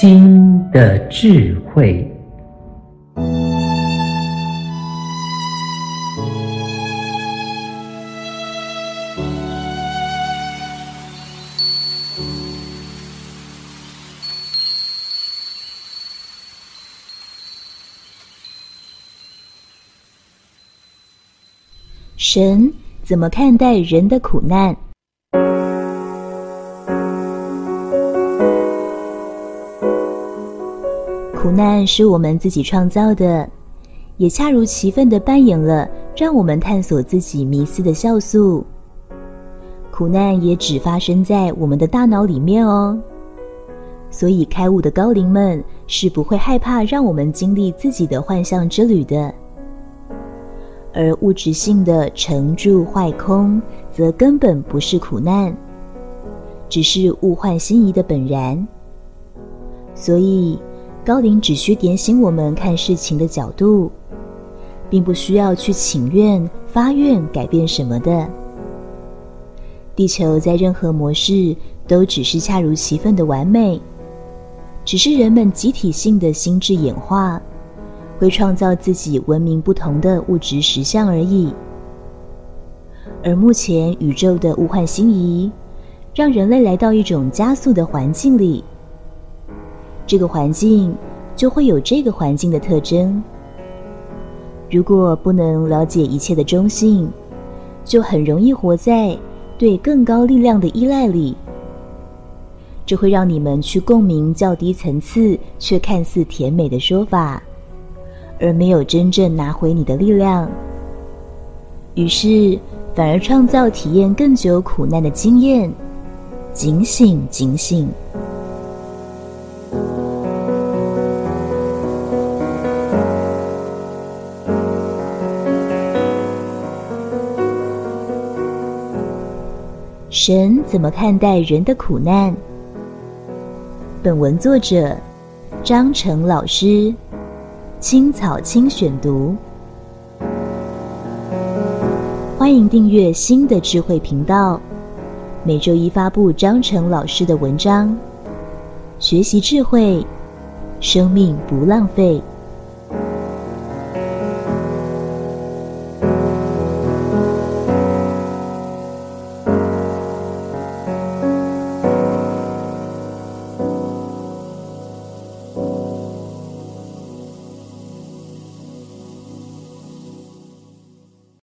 心的智慧。神怎么看待人的苦难？苦难是我们自己创造的，也恰如其分地扮演了让我们探索自己迷思的酵素。苦难也只发生在我们的大脑里面哦，所以开悟的高灵们是不会害怕让我们经历自己的幻象之旅的。而物质性的成住坏空，则根本不是苦难，只是物换星移的本然。所以，高龄只需点醒我们看事情的角度，并不需要去请愿、发愿改变什么的。地球在任何模式都只是恰如其分的完美，只是人们集体性的心智演化。会创造自己文明不同的物质实相而已。而目前宇宙的物换星移，让人类来到一种加速的环境里。这个环境就会有这个环境的特征。如果不能了解一切的中性，就很容易活在对更高力量的依赖里。这会让你们去共鸣较低层次却看似甜美的说法。而没有真正拿回你的力量，于是反而创造体验更久苦难的经验。警醒，警醒！神怎么看待人的苦难？本文作者张成老师。青草青选读，欢迎订阅新的智慧频道，每周一发布张成老师的文章，学习智慧，生命不浪费。